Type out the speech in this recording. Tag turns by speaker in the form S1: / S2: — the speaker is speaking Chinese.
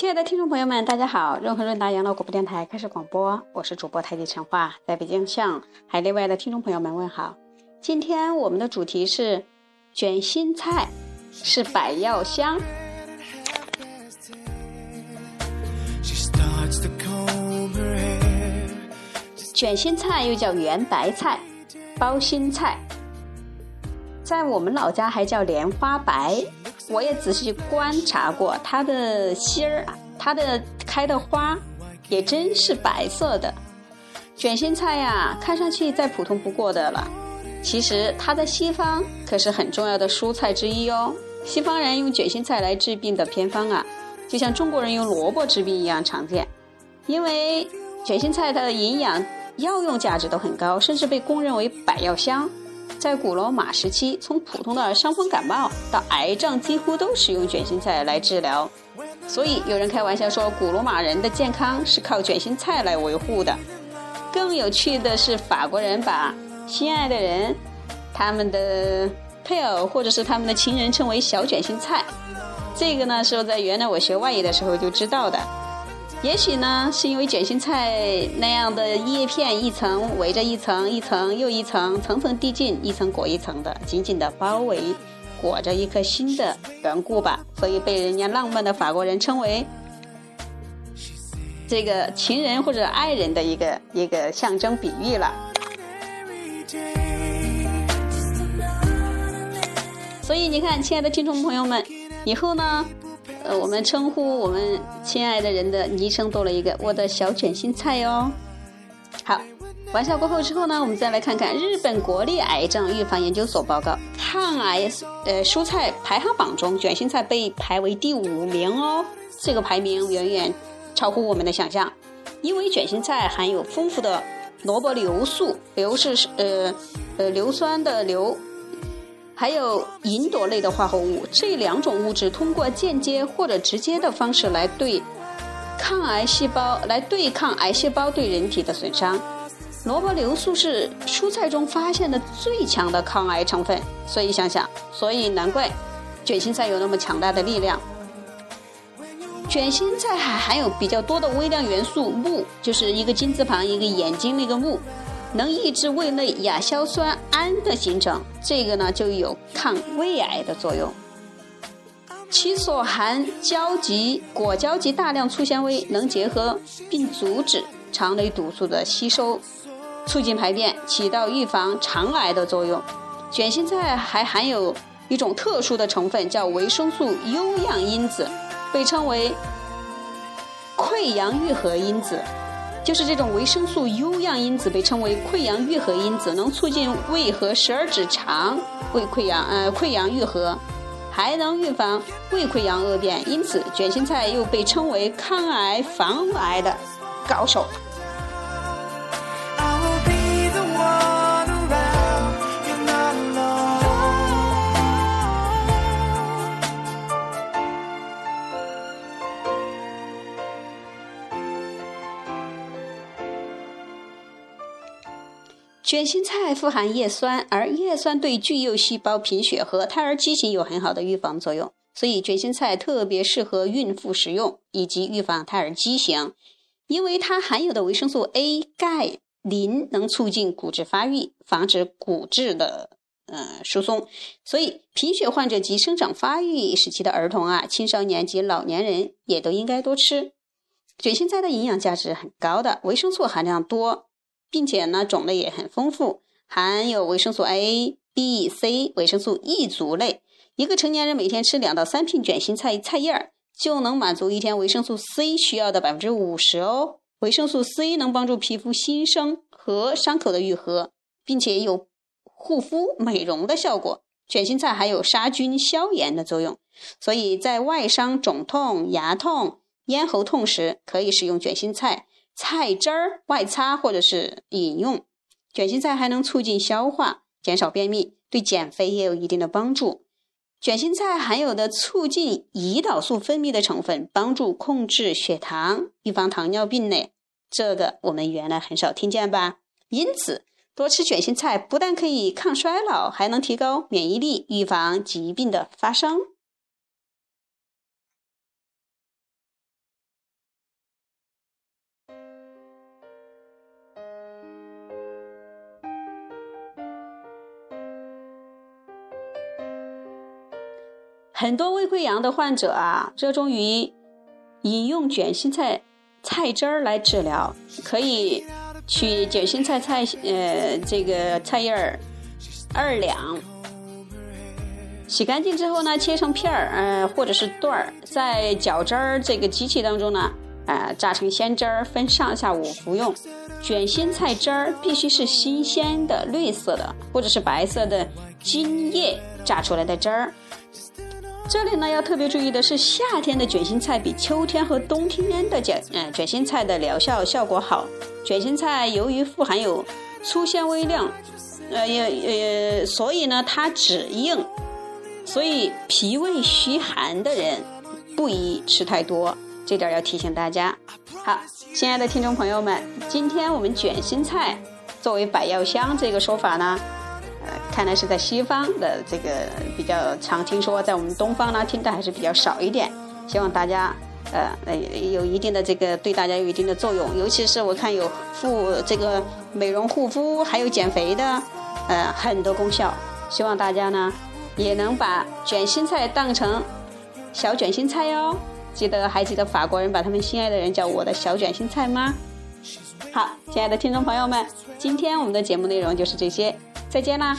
S1: 亲爱的听众朋友们，大家好！润和润达养老广播电台开始广播，我是主播太极陈化，在北京向海内外的听众朋友们问好。今天我们的主题是卷心菜是百药香。卷心菜又叫圆白菜、包心菜，在我们老家还叫莲花白。我也仔细观察过它的芯儿，它的开的花也真是白色的。卷心菜呀，看上去再普通不过的了，其实它在西方可是很重要的蔬菜之一哦。西方人用卷心菜来治病的偏方啊，就像中国人用萝卜治病一样常见。因为卷心菜它的营养、药用价值都很高，甚至被公认为百药香。在古罗马时期，从普通的伤风感冒到癌症，几乎都使用卷心菜来治疗。所以有人开玩笑说，古罗马人的健康是靠卷心菜来维护的。更有趣的是，法国人把心爱的人、他们的配偶或者是他们的情人称为“小卷心菜”。这个呢，是我在原来我学外语的时候就知道的。也许呢，是因为卷心菜那样的叶片一层围着一层，一层又一层，层层递进，一层裹一层的，紧紧的包围裹着一颗心的缘故吧，所以被人家浪漫的法国人称为这个情人或者爱人的一个一个象征比喻了。所以你看，亲爱的听众朋友们，以后呢？我们称呼我们亲爱的人的昵称多了一个“我的小卷心菜”哟。好，玩笑过后之后呢，我们再来看看日本国立癌症预防研究所报告，抗癌呃蔬菜排行榜中，卷心菜被排为第五名哦。这个排名远远超乎我们的想象，因为卷心菜含有丰富的萝卜硫素，硫是呃呃硫酸的硫。还有吲哚类的化合物，这两种物质通过间接或者直接的方式来对抗癌细胞来对抗癌细胞对人体的损伤。萝卜硫素是蔬菜中发现的最强的抗癌成分，所以想想，所以难怪卷心菜有那么强大的力量。卷心菜还含有比较多的微量元素钼，就是一个金字旁一个眼睛那个钼。能抑制胃内亚硝酸胺的形成，这个呢就有抗胃癌的作用。其所含胶及果胶及大量粗纤维，能结合并阻止肠内毒素的吸收，促进排便，起到预防肠癌的作用。卷心菜还含有一种特殊的成分，叫维生素优样因子，被称为溃疡愈合因子。就是这种维生素 U 样因子被称为溃疡愈合因子，能促进胃和十二指肠胃溃疡呃溃疡愈合，还能预防胃溃疡恶变。因此，卷心菜又被称为抗癌防癌的高手。卷心菜富含叶酸，而叶酸对巨幼细胞贫血和胎儿畸形有很好的预防作用，所以卷心菜特别适合孕妇食用，以及预防胎儿畸形。因为它含有的维生素 A、钙、磷能促进骨质发育，防止骨质的呃疏松，所以贫血患者及生长发育时期的儿童啊、青少年及老年人也都应该多吃。卷心菜的营养价值很高的，维生素含量多。并且呢，种类也很丰富，含有维生素 A、B、C、维生素 E 族类。一个成年人每天吃两到三片卷心菜菜叶儿，就能满足一天维生素 C 需要的百分之五十哦。维生素 C 能帮助皮肤新生和伤口的愈合，并且有护肤美容的效果。卷心菜还有杀菌消炎的作用，所以在外伤、肿痛、牙痛、咽喉痛时，可以使用卷心菜。菜汁儿外擦或者是饮用，卷心菜还能促进消化，减少便秘，对减肥也有一定的帮助。卷心菜含有的促进胰岛素分泌的成分，帮助控制血糖，预防糖尿病呢。这个我们原来很少听见吧？因此，多吃卷心菜不但可以抗衰老，还能提高免疫力，预防疾病的发生。很多胃溃疡的患者啊，热衷于饮用卷心菜菜汁儿来治疗，可以取卷心菜菜呃这个菜叶儿二两，洗干净之后呢，切成片儿，呃或者是段儿，在搅汁儿这个机器当中呢。啊，榨成鲜汁儿，分上下午服用。卷心菜汁儿必须是新鲜的、绿色的，或者是白色的茎叶榨出来的汁儿。这里呢，要特别注意的是，夏天的卷心菜比秋天和冬天的卷嗯卷心菜的疗效效果好。卷心菜由于富含有粗纤维量，呃也呃，所以呢它止硬，所以脾胃虚寒的人不宜吃太多。这点要提醒大家。好，亲爱的听众朋友们，今天我们卷心菜作为百药香这个说法呢，呃，看来是在西方的这个比较常听说，在我们东方呢听的还是比较少一点。希望大家呃呃有一定的这个对大家有一定的作用，尤其是我看有护这个美容护肤，还有减肥的，呃很多功效。希望大家呢也能把卷心菜当成小卷心菜哟。记得还记得法国人把他们心爱的人叫我的小卷心菜吗？好，亲爱的听众朋友们，今天我们的节目内容就是这些，再见啦。